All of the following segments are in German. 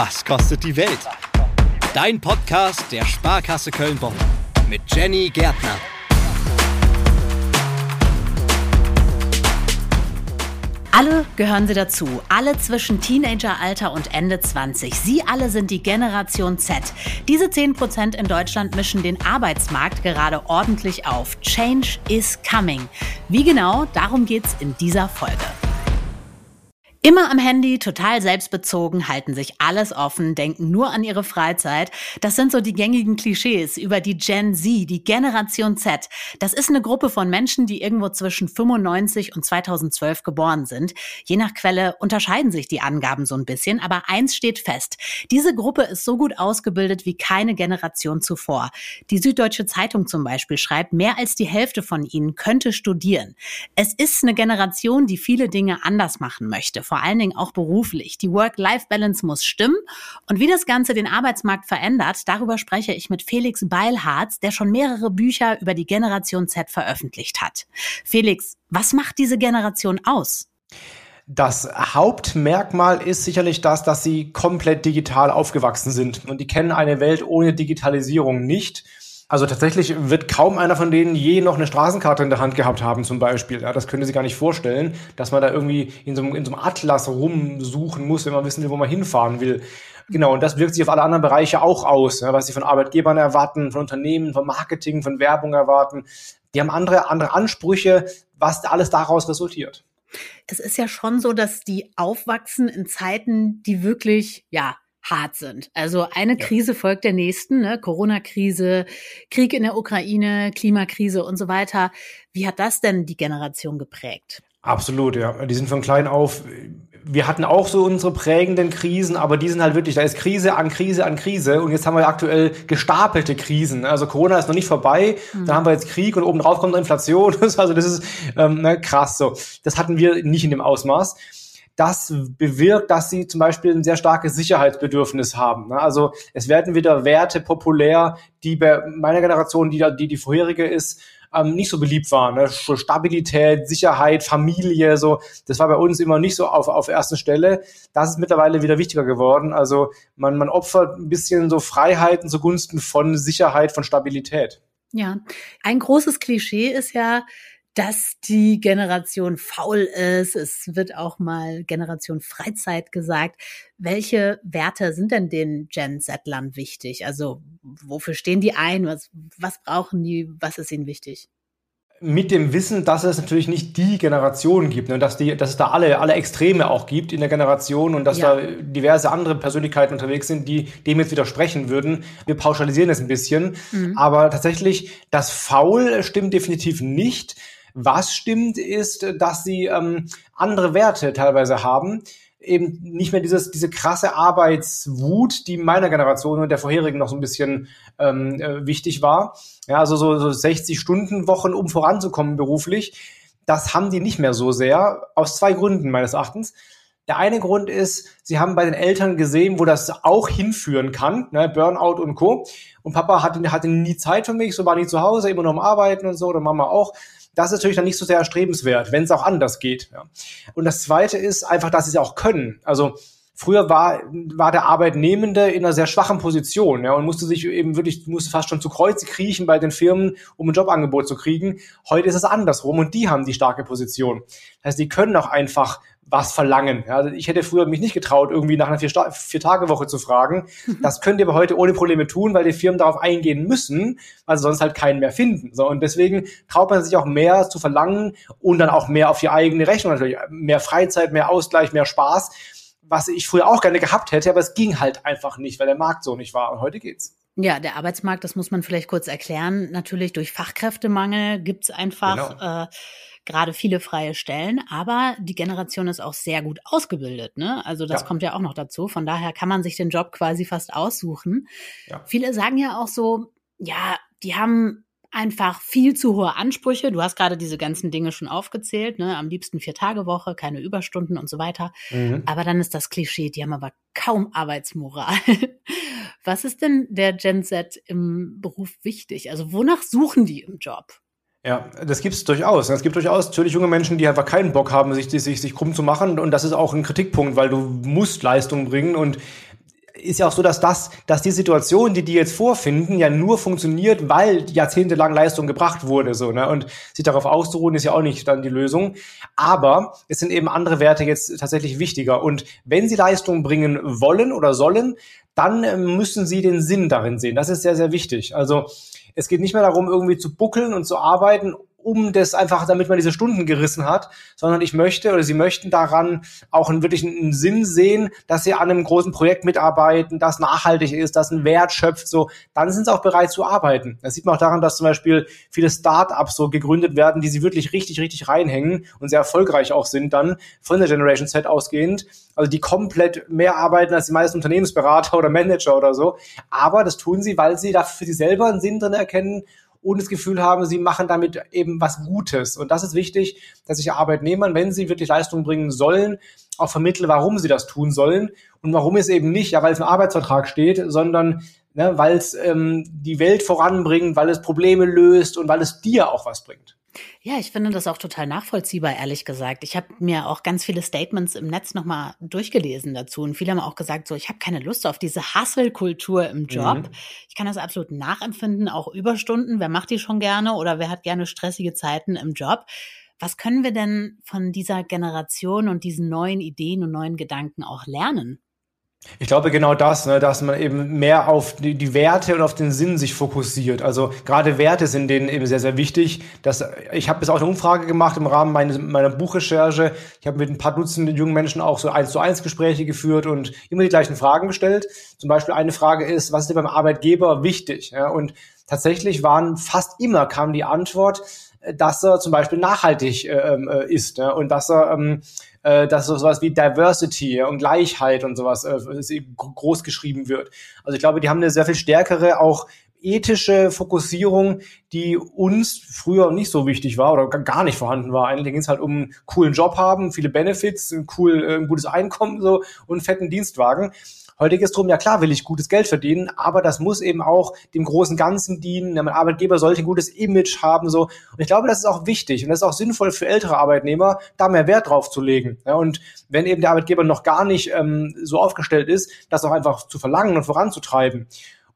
Was kostet die Welt? Dein Podcast der Sparkasse Köln-Bonn mit Jenny Gärtner. Alle gehören sie dazu. Alle zwischen Teenageralter und Ende 20. Sie alle sind die Generation Z. Diese 10% in Deutschland mischen den Arbeitsmarkt gerade ordentlich auf. Change is coming. Wie genau? Darum geht's in dieser Folge. Immer am Handy, total selbstbezogen, halten sich alles offen, denken nur an ihre Freizeit. Das sind so die gängigen Klischees über die Gen Z, die Generation Z. Das ist eine Gruppe von Menschen, die irgendwo zwischen 95 und 2012 geboren sind. Je nach Quelle unterscheiden sich die Angaben so ein bisschen, aber eins steht fest. Diese Gruppe ist so gut ausgebildet wie keine Generation zuvor. Die Süddeutsche Zeitung zum Beispiel schreibt, mehr als die Hälfte von ihnen könnte studieren. Es ist eine Generation, die viele Dinge anders machen möchte vor allen Dingen auch beruflich. Die Work-Life-Balance muss stimmen. Und wie das Ganze den Arbeitsmarkt verändert, darüber spreche ich mit Felix Beilharz, der schon mehrere Bücher über die Generation Z veröffentlicht hat. Felix, was macht diese Generation aus? Das Hauptmerkmal ist sicherlich das, dass sie komplett digital aufgewachsen sind und die kennen eine Welt ohne Digitalisierung nicht. Also tatsächlich wird kaum einer von denen je noch eine Straßenkarte in der Hand gehabt haben, zum Beispiel. Ja, das könnte sie gar nicht vorstellen, dass man da irgendwie in so, einem, in so einem Atlas rumsuchen muss, wenn man wissen will, wo man hinfahren will. Genau, und das wirkt sich auf alle anderen Bereiche auch aus, ja, was sie von Arbeitgebern erwarten, von Unternehmen, von Marketing, von Werbung erwarten. Die haben andere, andere Ansprüche, was alles daraus resultiert. Es ist ja schon so, dass die aufwachsen in Zeiten, die wirklich, ja, hart sind. Also eine ja. Krise folgt der nächsten, ne? Corona-Krise, Krieg in der Ukraine, Klimakrise und so weiter. Wie hat das denn die Generation geprägt? Absolut, ja. Die sind von klein auf. Wir hatten auch so unsere prägenden Krisen, aber die sind halt wirklich, da ist Krise an Krise an Krise und jetzt haben wir aktuell gestapelte Krisen. Also Corona ist noch nicht vorbei, mhm. dann haben wir jetzt Krieg und obendrauf kommt Inflation. Also das ist ähm, ne, krass so. Das hatten wir nicht in dem Ausmaß das bewirkt, dass sie zum Beispiel ein sehr starkes Sicherheitsbedürfnis haben. Ne? Also es werden wieder Werte populär, die bei meiner Generation, die die, die vorherige ist, ähm, nicht so beliebt waren. Ne? Stabilität, Sicherheit, Familie, so. Das war bei uns immer nicht so auf, auf erster Stelle. Das ist mittlerweile wieder wichtiger geworden. Also man, man opfert ein bisschen so Freiheiten zugunsten von Sicherheit, von Stabilität. Ja, ein großes Klischee ist ja, dass die Generation faul ist. Es wird auch mal Generation Freizeit gesagt. Welche Werte sind denn den Gen Z-Lern wichtig? Also wofür stehen die ein? Was, was brauchen die? Was ist ihnen wichtig? mit dem Wissen, dass es natürlich nicht die Generation gibt, ne, dass, die, dass es da alle, alle Extreme auch gibt in der Generation und dass ja. da diverse andere Persönlichkeiten unterwegs sind, die dem jetzt widersprechen würden. Wir pauschalisieren es ein bisschen, mhm. aber tatsächlich, das Faul stimmt definitiv nicht. Was stimmt, ist, dass sie ähm, andere Werte teilweise haben. Eben nicht mehr dieses, diese krasse Arbeitswut, die meiner Generation und der vorherigen noch so ein bisschen ähm, äh, wichtig war. Ja, also so, so 60 Stunden Wochen, um voranzukommen beruflich. Das haben die nicht mehr so sehr, aus zwei Gründen meines Erachtens. Der eine Grund ist, sie haben bei den Eltern gesehen, wo das auch hinführen kann, ne, Burnout und Co. Und Papa hatte, hatte nie Zeit für mich, so war nie zu Hause, immer noch am Arbeiten und so, oder Mama auch. Das ist natürlich dann nicht so sehr erstrebenswert, wenn es auch anders geht. Ja. Und das Zweite ist einfach, dass sie es auch können. Also früher war, war der Arbeitnehmende in einer sehr schwachen Position ja, und musste sich eben wirklich, musste fast schon zu Kreuze kriechen bei den Firmen, um ein Jobangebot zu kriegen. Heute ist es andersrum und die haben die starke Position. Das heißt, die können auch einfach was verlangen. Ja, also ich hätte früher mich nicht getraut, irgendwie nach einer Vier-Tage-Woche zu fragen. Das könnt ihr aber heute ohne Probleme tun, weil die Firmen darauf eingehen müssen, weil sie sonst halt keinen mehr finden. So, und deswegen traut man sich auch mehr zu verlangen und dann auch mehr auf die eigene Rechnung natürlich. Mehr Freizeit, mehr Ausgleich, mehr Spaß, was ich früher auch gerne gehabt hätte, aber es ging halt einfach nicht, weil der Markt so nicht war. Und heute geht's. Ja, der Arbeitsmarkt, das muss man vielleicht kurz erklären. Natürlich durch Fachkräftemangel gibt's einfach genau. äh, gerade viele freie Stellen, aber die Generation ist auch sehr gut ausgebildet. Ne? Also das ja. kommt ja auch noch dazu. Von daher kann man sich den Job quasi fast aussuchen. Ja. Viele sagen ja auch so, ja, die haben einfach viel zu hohe Ansprüche. Du hast gerade diese ganzen Dinge schon aufgezählt, ne? Am liebsten vier Tage Woche, keine Überstunden und so weiter. Mhm. Aber dann ist das Klischee, die haben aber kaum Arbeitsmoral. Was ist denn der Gen Z im Beruf wichtig? Also wonach suchen die im Job? Ja, das gibt es durchaus. Es gibt durchaus natürlich junge Menschen, die einfach keinen Bock haben, sich, sich, sich krumm zu machen. Und das ist auch ein Kritikpunkt, weil du musst Leistung bringen. Und ist ja auch so, dass das, dass die Situation, die die jetzt vorfinden, ja nur funktioniert, weil jahrzehntelang Leistung gebracht wurde, so, ne? Und sich darauf auszuruhen, ist ja auch nicht dann die Lösung. Aber es sind eben andere Werte jetzt tatsächlich wichtiger. Und wenn sie Leistung bringen wollen oder sollen, dann äh, müssen sie den Sinn darin sehen. Das ist sehr, sehr wichtig. Also, es geht nicht mehr darum, irgendwie zu buckeln und zu arbeiten, um das einfach, damit man diese Stunden gerissen hat, sondern ich möchte oder sie möchten daran auch einen wirklichen Sinn sehen, dass sie an einem großen Projekt mitarbeiten, das nachhaltig ist, das einen Wert schöpft, so, dann sind sie auch bereit zu arbeiten. Das sieht man auch daran, dass zum Beispiel viele Start-ups so gegründet werden, die sie wirklich richtig, richtig reinhängen und sehr erfolgreich auch sind dann von der Generation Z ausgehend, also die komplett mehr arbeiten als die meisten Unternehmensberater oder Manager oder so. Aber das tun sie, weil sie dafür für sich selber einen Sinn drin erkennen und das Gefühl haben, sie machen damit eben was Gutes. Und das ist wichtig, dass ich Arbeitnehmern, wenn sie wirklich Leistung bringen sollen, auch vermittle, warum sie das tun sollen und warum es eben nicht, ja, weil es im Arbeitsvertrag steht, sondern ne, weil es ähm, die Welt voranbringt, weil es Probleme löst und weil es dir auch was bringt. Ja, ich finde das auch total nachvollziehbar, ehrlich gesagt. Ich habe mir auch ganz viele Statements im Netz nochmal durchgelesen dazu und viele haben auch gesagt, so, ich habe keine Lust auf diese Hustle-Kultur im Job. Mhm. Ich kann das absolut nachempfinden, auch Überstunden. Wer macht die schon gerne oder wer hat gerne stressige Zeiten im Job? Was können wir denn von dieser Generation und diesen neuen Ideen und neuen Gedanken auch lernen? Ich glaube genau das, ne, dass man eben mehr auf die, die, Werte und auf den Sinn sich fokussiert. Also gerade Werte sind denen eben sehr, sehr wichtig. Dass, ich habe jetzt auch eine Umfrage gemacht im Rahmen meines, meiner Buchrecherche. Ich habe mit ein paar Dutzend jungen Menschen auch so eins zu eins Gespräche geführt und immer die gleichen Fragen gestellt. Zum Beispiel eine Frage ist, was ist dir beim Arbeitgeber wichtig? Ja, und tatsächlich waren fast immer kam die Antwort, dass er zum Beispiel nachhaltig äh, ähm, äh, ist ja, und dass er ähm, äh, dass so sowas wie Diversity und Gleichheit und sowas äh, groß geschrieben wird. Also ich glaube, die haben eine sehr viel stärkere auch ethische Fokussierung, die uns früher nicht so wichtig war oder gar nicht vorhanden war. Eigentlich ging es halt um einen coolen Job haben, viele Benefits, ein cool, äh, ein gutes Einkommen so und einen fetten Dienstwagen. Heute geht es darum, ja klar will ich gutes Geld verdienen, aber das muss eben auch dem großen Ganzen dienen. Der Arbeitgeber sollte ein gutes Image haben. so. Und ich glaube, das ist auch wichtig und das ist auch sinnvoll für ältere Arbeitnehmer, da mehr Wert drauf zu legen. Ja, und wenn eben der Arbeitgeber noch gar nicht ähm, so aufgestellt ist, das auch einfach zu verlangen und voranzutreiben.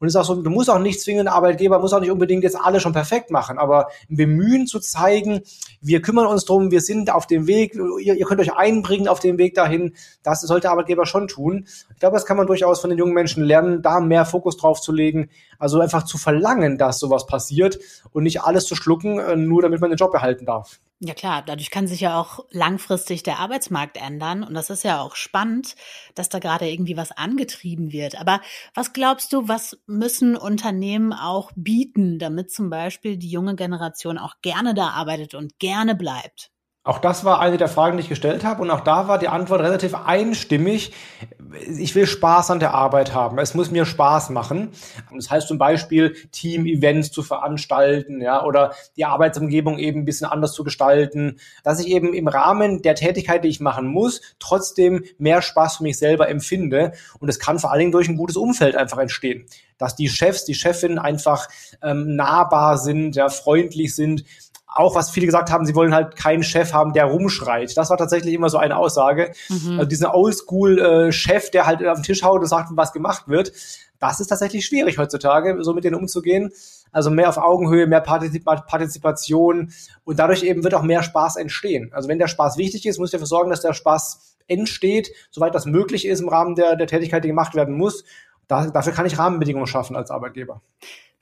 Und es ist auch so, du musst auch nicht zwingend, Arbeitgeber muss auch nicht unbedingt jetzt alle schon perfekt machen, aber im Bemühen zu zeigen, wir kümmern uns drum, wir sind auf dem Weg, ihr, ihr könnt euch einbringen auf dem Weg dahin, das sollte Arbeitgeber schon tun. Ich glaube, das kann man durchaus von den jungen Menschen lernen, da mehr Fokus drauf zu legen, also einfach zu verlangen, dass sowas passiert und nicht alles zu schlucken, äh, nur damit man den Job behalten darf. Ja klar, dadurch kann sich ja auch langfristig der Arbeitsmarkt ändern und das ist ja auch spannend, dass da gerade irgendwie was angetrieben wird. Aber was glaubst du, was müssen Unternehmen auch bieten, damit zum Beispiel die junge Generation auch gerne da arbeitet und gerne bleibt? Auch das war eine der Fragen, die ich gestellt habe. Und auch da war die Antwort relativ einstimmig. Ich will Spaß an der Arbeit haben. Es muss mir Spaß machen. Das heißt zum Beispiel, Team-Events zu veranstalten, ja, oder die Arbeitsumgebung eben ein bisschen anders zu gestalten. Dass ich eben im Rahmen der Tätigkeit, die ich machen muss, trotzdem mehr Spaß für mich selber empfinde. Und es kann vor allen Dingen durch ein gutes Umfeld einfach entstehen. Dass die Chefs, die Chefinnen einfach ähm, nahbar sind, ja, freundlich sind, auch was viele gesagt haben, sie wollen halt keinen Chef haben, der rumschreit. Das war tatsächlich immer so eine Aussage. Mhm. Also diesen Oldschool-Chef, der halt auf den Tisch haut und sagt, was gemacht wird. Das ist tatsächlich schwierig heutzutage, so mit denen umzugehen. Also mehr auf Augenhöhe, mehr Partizip Partizipation und dadurch eben wird auch mehr Spaß entstehen. Also wenn der Spaß wichtig ist, muss ich dafür sorgen, dass der Spaß entsteht, soweit das möglich ist im Rahmen der, der Tätigkeit, die gemacht werden muss. Da, dafür kann ich Rahmenbedingungen schaffen als Arbeitgeber.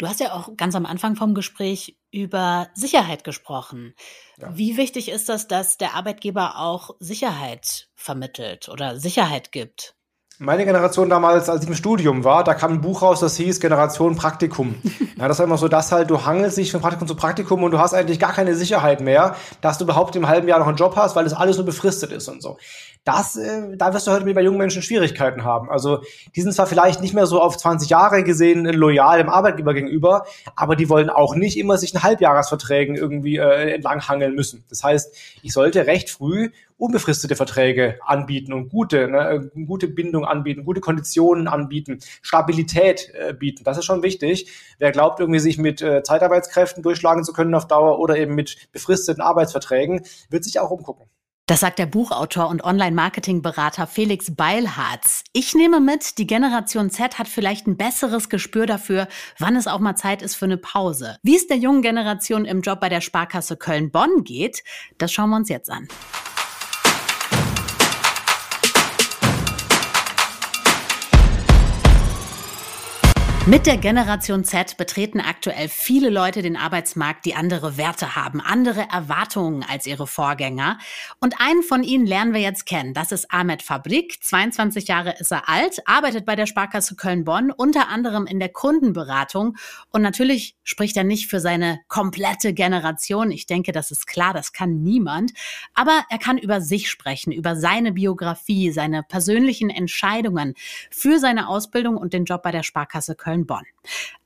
Du hast ja auch ganz am Anfang vom Gespräch über Sicherheit gesprochen. Ja. Wie wichtig ist das, dass der Arbeitgeber auch Sicherheit vermittelt oder Sicherheit gibt? Meine Generation damals, als ich im Studium war, da kam ein Buch raus, das hieß Generation Praktikum. Ja, das war immer so, dass halt du hangelst dich von Praktikum zu Praktikum und du hast eigentlich gar keine Sicherheit mehr, dass du überhaupt im halben Jahr noch einen Job hast, weil das alles nur befristet ist und so. Das, äh, da wirst du heute bei jungen Menschen Schwierigkeiten haben. Also die sind zwar vielleicht nicht mehr so auf 20 Jahre gesehen loyal dem Arbeitgeber gegenüber, aber die wollen auch nicht immer sich in Halbjahresverträgen irgendwie äh, entlanghangeln müssen. Das heißt, ich sollte recht früh unbefristete Verträge anbieten und gute, ne, äh, gute Bindung anbieten, gute Konditionen anbieten, Stabilität äh, bieten. Das ist schon wichtig. Wer glaubt, irgendwie sich mit äh, Zeitarbeitskräften durchschlagen zu können auf Dauer oder eben mit befristeten Arbeitsverträgen, wird sich auch umgucken. Das sagt der Buchautor und Online-Marketing-Berater Felix Beilharz. Ich nehme mit, die Generation Z hat vielleicht ein besseres Gespür dafür, wann es auch mal Zeit ist für eine Pause. Wie es der jungen Generation im Job bei der Sparkasse Köln-Bonn geht, das schauen wir uns jetzt an. Mit der Generation Z betreten aktuell viele Leute den Arbeitsmarkt, die andere Werte haben, andere Erwartungen als ihre Vorgänger. Und einen von ihnen lernen wir jetzt kennen. Das ist Ahmed Fabrik. 22 Jahre ist er alt, arbeitet bei der Sparkasse Köln-Bonn, unter anderem in der Kundenberatung. Und natürlich spricht er nicht für seine komplette Generation. Ich denke, das ist klar, das kann niemand. Aber er kann über sich sprechen, über seine Biografie, seine persönlichen Entscheidungen für seine Ausbildung und den Job bei der Sparkasse Köln Köln-Bonn.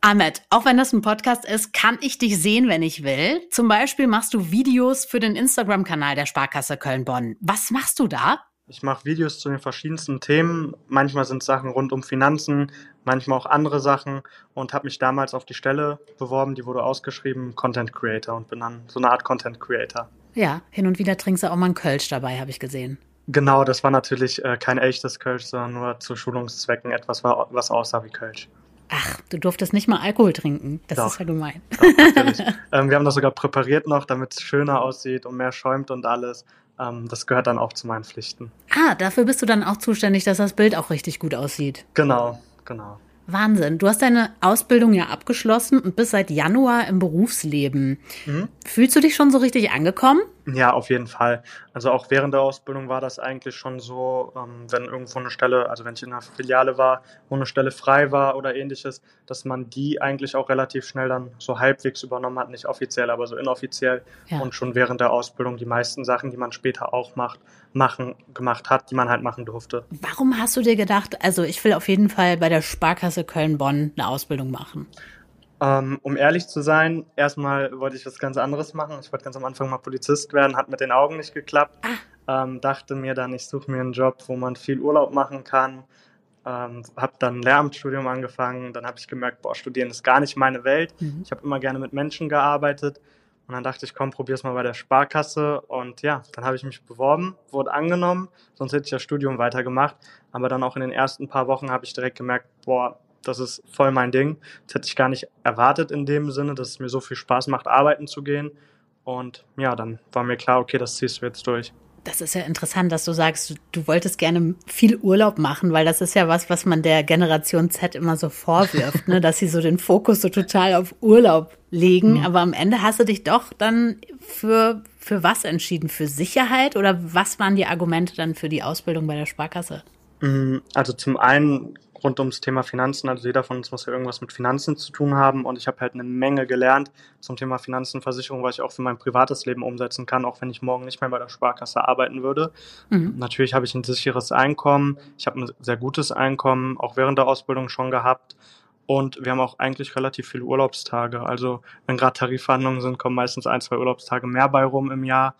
Ahmed, auch wenn das ein Podcast ist, kann ich dich sehen, wenn ich will. Zum Beispiel machst du Videos für den Instagram-Kanal der Sparkasse Köln-Bonn. Was machst du da? Ich mache Videos zu den verschiedensten Themen. Manchmal sind Sachen rund um Finanzen, manchmal auch andere Sachen und habe mich damals auf die Stelle beworben, die wurde ausgeschrieben, Content Creator und bin dann so eine Art Content Creator. Ja, hin und wieder trinkst du auch mal einen Kölsch dabei, habe ich gesehen. Genau, das war natürlich äh, kein echtes Kölsch, sondern nur zu Schulungszwecken etwas, was aussah wie Kölsch. Ach, du durftest nicht mal Alkohol trinken. Das Doch. ist ja gemein. Doch, ähm, wir haben das sogar präpariert noch, damit es schöner aussieht und mehr schäumt und alles. Ähm, das gehört dann auch zu meinen Pflichten. Ah, dafür bist du dann auch zuständig, dass das Bild auch richtig gut aussieht. Genau, genau. Wahnsinn. Du hast deine Ausbildung ja abgeschlossen und bist seit Januar im Berufsleben. Mhm. Fühlst du dich schon so richtig angekommen? Ja, auf jeden Fall. Also auch während der Ausbildung war das eigentlich schon so, ähm, wenn irgendwo eine Stelle, also wenn ich in einer Filiale war, wo eine Stelle frei war oder ähnliches, dass man die eigentlich auch relativ schnell dann so halbwegs übernommen hat, nicht offiziell, aber so inoffiziell ja. und schon während der Ausbildung die meisten Sachen, die man später auch macht, machen, gemacht hat, die man halt machen durfte. Warum hast du dir gedacht, also ich will auf jeden Fall bei der Sparkasse Köln-Bonn eine Ausbildung machen? Ähm, um ehrlich zu sein, erstmal wollte ich was ganz anderes machen. Ich wollte ganz am Anfang mal Polizist werden, hat mit den Augen nicht geklappt. Ah. Ähm, dachte mir dann, ich suche mir einen Job, wo man viel Urlaub machen kann. Ähm, habe dann ein Lehramtsstudium angefangen. Dann habe ich gemerkt, boah, studieren ist gar nicht meine Welt. Mhm. Ich habe immer gerne mit Menschen gearbeitet. Und dann dachte ich, komm, probier's mal bei der Sparkasse. Und ja, dann habe ich mich beworben, wurde angenommen. Sonst hätte ich das Studium weitergemacht. Aber dann auch in den ersten paar Wochen habe ich direkt gemerkt, boah, das ist voll mein Ding. Das hätte ich gar nicht erwartet in dem Sinne, dass es mir so viel Spaß macht, arbeiten zu gehen. Und ja, dann war mir klar, okay, das ziehst du jetzt durch. Das ist ja interessant, dass du sagst, du, du, wolltest gerne viel Urlaub machen, weil das ist ja was, was man der Generation Z immer so vorwirft, ne? dass sie so den Fokus so total auf Urlaub legen. Mhm. Aber am Ende hast du dich doch dann für, für was entschieden? Für Sicherheit oder was waren die Argumente dann für die Ausbildung bei der Sparkasse? Mhm, also zum einen rund ums Thema Finanzen. Also jeder von uns muss ja irgendwas mit Finanzen zu tun haben und ich habe halt eine Menge gelernt zum Thema Finanzen, Versicherung, was ich auch für mein privates Leben umsetzen kann, auch wenn ich morgen nicht mehr bei der Sparkasse arbeiten würde. Mhm. Natürlich habe ich ein sicheres Einkommen, ich habe ein sehr gutes Einkommen, auch während der Ausbildung schon gehabt. Und wir haben auch eigentlich relativ viele Urlaubstage. Also wenn gerade Tarifverhandlungen sind, kommen meistens ein, zwei Urlaubstage mehr bei rum im Jahr.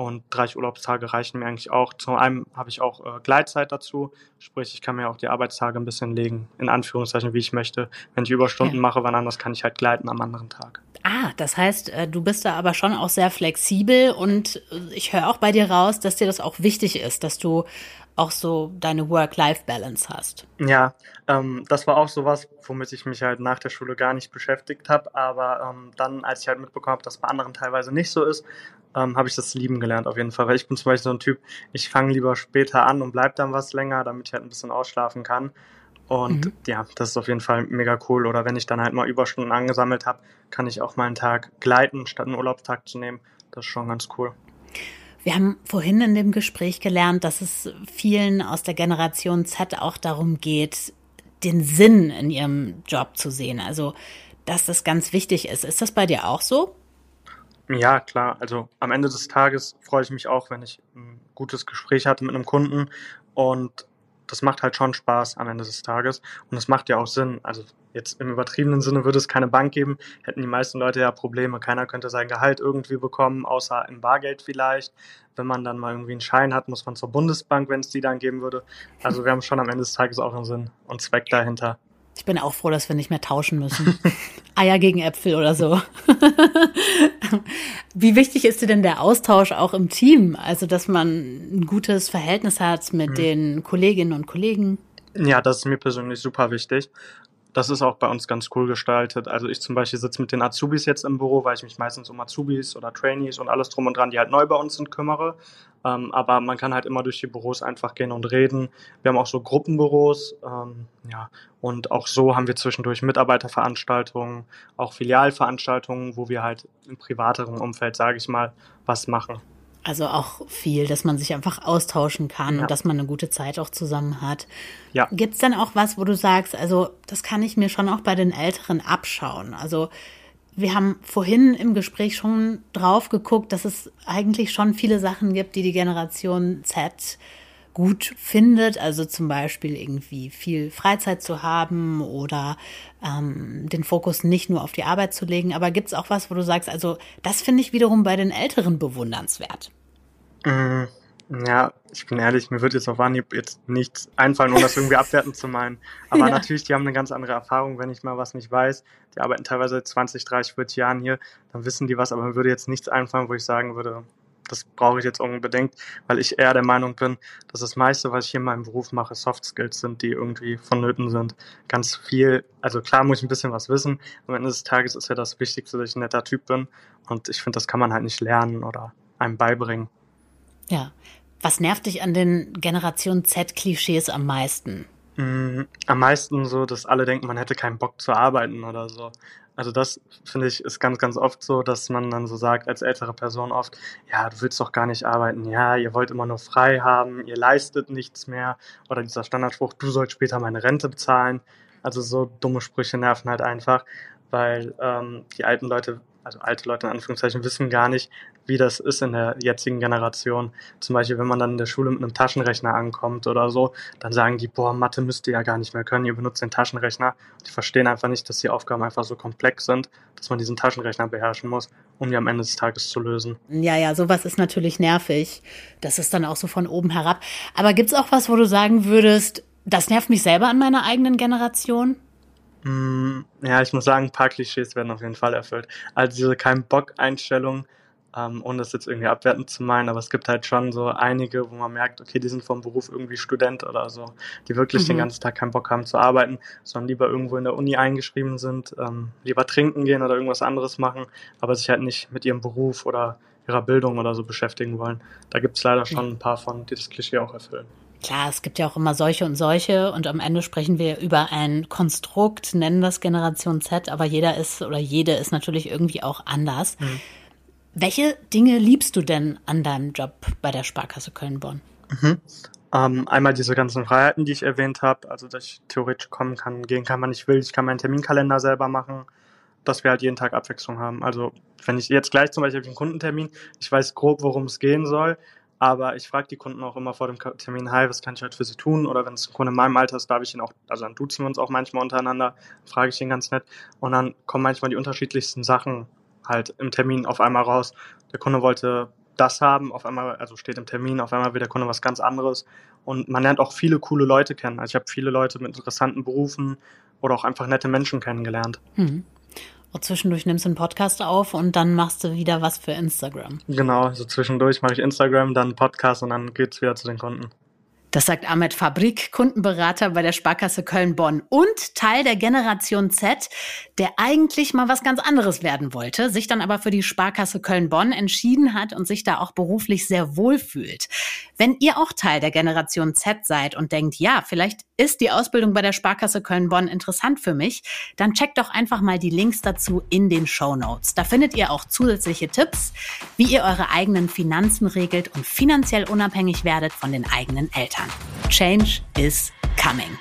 Und 30 Urlaubstage reichen mir eigentlich auch. Zum einen habe ich auch äh, Gleitzeit dazu, sprich, ich kann mir auch die Arbeitstage ein bisschen legen, in Anführungszeichen, wie ich möchte. Wenn ich Überstunden ja. mache, wann anders kann ich halt gleiten am anderen Tag. Ah, das heißt, äh, du bist da aber schon auch sehr flexibel und äh, ich höre auch bei dir raus, dass dir das auch wichtig ist, dass du auch so deine Work-Life-Balance hast. Ja, ähm, das war auch sowas, womit ich mich halt nach der Schule gar nicht beschäftigt habe. Aber ähm, dann, als ich halt mitbekommen habe, dass bei anderen teilweise nicht so ist, ähm, habe ich das lieben gelernt auf jeden Fall. Weil ich bin zum Beispiel so ein Typ, ich fange lieber später an und bleib dann was länger, damit ich halt ein bisschen ausschlafen kann. Und mhm. ja, das ist auf jeden Fall mega cool. Oder wenn ich dann halt mal Überstunden angesammelt habe, kann ich auch mal einen Tag gleiten, statt einen Urlaubstag zu nehmen. Das ist schon ganz cool. Wir haben vorhin in dem Gespräch gelernt, dass es vielen aus der Generation Z auch darum geht, den Sinn in ihrem Job zu sehen. Also, dass das ganz wichtig ist. Ist das bei dir auch so? Ja, klar. Also am Ende des Tages freue ich mich auch, wenn ich ein gutes Gespräch hatte mit einem Kunden und das macht halt schon Spaß am Ende des Tages und es macht ja auch Sinn. Also jetzt im übertriebenen Sinne würde es keine Bank geben, hätten die meisten Leute ja Probleme. Keiner könnte sein Gehalt irgendwie bekommen, außer im Bargeld vielleicht. Wenn man dann mal irgendwie einen Schein hat, muss man zur Bundesbank, wenn es die dann geben würde. Also wir haben schon am Ende des Tages auch einen Sinn und Zweck dahinter. Ich bin auch froh, dass wir nicht mehr tauschen müssen. Eier gegen Äpfel oder so. Wie wichtig ist dir denn der Austausch auch im Team? Also, dass man ein gutes Verhältnis hat mit mhm. den Kolleginnen und Kollegen? Ja, das ist mir persönlich super wichtig das ist auch bei uns ganz cool gestaltet. Also ich zum Beispiel sitze mit den Azubis jetzt im Büro, weil ich mich meistens um Azubis oder Trainees und alles drum und dran, die halt neu bei uns sind, kümmere. Ähm, aber man kann halt immer durch die Büros einfach gehen und reden. Wir haben auch so Gruppenbüros, ähm, ja, und auch so haben wir zwischendurch Mitarbeiterveranstaltungen, auch Filialveranstaltungen, wo wir halt im privateren Umfeld, sage ich mal, was machen. Also auch viel, dass man sich einfach austauschen kann ja. und dass man eine gute Zeit auch zusammen hat. Ja. Gibt es denn auch was, wo du sagst, also das kann ich mir schon auch bei den Älteren abschauen? Also wir haben vorhin im Gespräch schon drauf geguckt, dass es eigentlich schon viele Sachen gibt, die die Generation Z gut findet, also zum Beispiel irgendwie viel Freizeit zu haben oder ähm, den Fokus nicht nur auf die Arbeit zu legen. Aber gibt es auch was, wo du sagst, also das finde ich wiederum bei den Älteren bewundernswert? Mm, ja, ich bin ehrlich, mir wird jetzt auf Anhieb jetzt nichts einfallen, um das irgendwie abwertend zu meinen. Aber ja. natürlich, die haben eine ganz andere Erfahrung, wenn ich mal was nicht weiß. Die arbeiten teilweise 20, 30, 40 Jahren hier, dann wissen die was, aber mir würde jetzt nichts einfallen, wo ich sagen würde, das brauche ich jetzt unbedingt, weil ich eher der Meinung bin, dass das meiste, was ich hier in meinem Beruf mache, Soft Skills sind, die irgendwie vonnöten sind. Ganz viel, also klar muss ich ein bisschen was wissen. Am Ende des Tages ist ja das Wichtigste, dass ich ein netter Typ bin. Und ich finde, das kann man halt nicht lernen oder einem beibringen. Ja. Was nervt dich an den Generation Z-Klischees am meisten? Mm, am meisten so, dass alle denken, man hätte keinen Bock zu arbeiten oder so. Also das finde ich ist ganz, ganz oft so, dass man dann so sagt als ältere Person oft, ja, du willst doch gar nicht arbeiten, ja, ihr wollt immer nur frei haben, ihr leistet nichts mehr oder dieser Standardspruch, du sollst später meine Rente bezahlen. Also so dumme Sprüche nerven halt einfach, weil ähm, die alten Leute also alte Leute in Anführungszeichen, wissen gar nicht, wie das ist in der jetzigen Generation. Zum Beispiel, wenn man dann in der Schule mit einem Taschenrechner ankommt oder so, dann sagen die, boah, Mathe müsst ihr ja gar nicht mehr können, ihr benutzt den Taschenrechner. Die verstehen einfach nicht, dass die Aufgaben einfach so komplex sind, dass man diesen Taschenrechner beherrschen muss, um die am Ende des Tages zu lösen. Ja, ja, sowas ist natürlich nervig. Das ist dann auch so von oben herab. Aber gibt's auch was, wo du sagen würdest, das nervt mich selber an meiner eigenen Generation? Mm, ja, ich muss sagen, ein paar Klischees werden auf jeden Fall erfüllt. Also diese kein Bock-Einstellung, ähm, ohne das jetzt irgendwie abwertend zu meinen, aber es gibt halt schon so einige, wo man merkt, okay, die sind vom Beruf irgendwie Student oder so, die wirklich mhm. den ganzen Tag keinen Bock haben zu arbeiten, sondern lieber irgendwo in der Uni eingeschrieben sind, ähm, lieber trinken gehen oder irgendwas anderes machen, aber sich halt nicht mit ihrem Beruf oder ihrer Bildung oder so beschäftigen wollen. Da gibt es leider schon ein paar von, die das Klischee auch erfüllen. Klar, es gibt ja auch immer solche und solche und am Ende sprechen wir über ein Konstrukt, nennen das Generation Z, aber jeder ist oder jede ist natürlich irgendwie auch anders. Mhm. Welche Dinge liebst du denn an deinem Job bei der Sparkasse Köln-Bonn? Mhm. Ähm, einmal diese ganzen Freiheiten, die ich erwähnt habe, also dass ich theoretisch kommen kann, gehen kann, wann ich will, ich kann meinen Terminkalender selber machen, dass wir halt jeden Tag Abwechslung haben. Also wenn ich jetzt gleich zum Beispiel einen Kundentermin, ich weiß grob, worum es gehen soll, aber ich frage die Kunden auch immer vor dem Termin, hi, was kann ich heute für sie tun? Oder wenn es ein Kunde in meinem Alter ist, darf ich ihn auch, also dann duzen wir uns auch manchmal untereinander, frage ich ihn ganz nett. Und dann kommen manchmal die unterschiedlichsten Sachen halt im Termin auf einmal raus. Der Kunde wollte das haben, auf einmal, also steht im Termin, auf einmal will der Kunde was ganz anderes. Und man lernt auch viele coole Leute kennen. Also ich habe viele Leute mit interessanten Berufen oder auch einfach nette Menschen kennengelernt. Mhm. Und zwischendurch nimmst du einen Podcast auf und dann machst du wieder was für Instagram. Genau, also zwischendurch mache ich Instagram, dann Podcast und dann geht's wieder zu den Kunden. Das sagt Ahmed Fabrik, Kundenberater bei der Sparkasse Köln-Bonn und Teil der Generation Z, der eigentlich mal was ganz anderes werden wollte, sich dann aber für die Sparkasse Köln-Bonn entschieden hat und sich da auch beruflich sehr wohl fühlt. Wenn ihr auch Teil der Generation Z seid und denkt, ja, vielleicht ist die Ausbildung bei der Sparkasse Köln-Bonn interessant für mich, dann checkt doch einfach mal die Links dazu in den Show Notes. Da findet ihr auch zusätzliche Tipps, wie ihr eure eigenen Finanzen regelt und finanziell unabhängig werdet von den eigenen Eltern. Change is coming.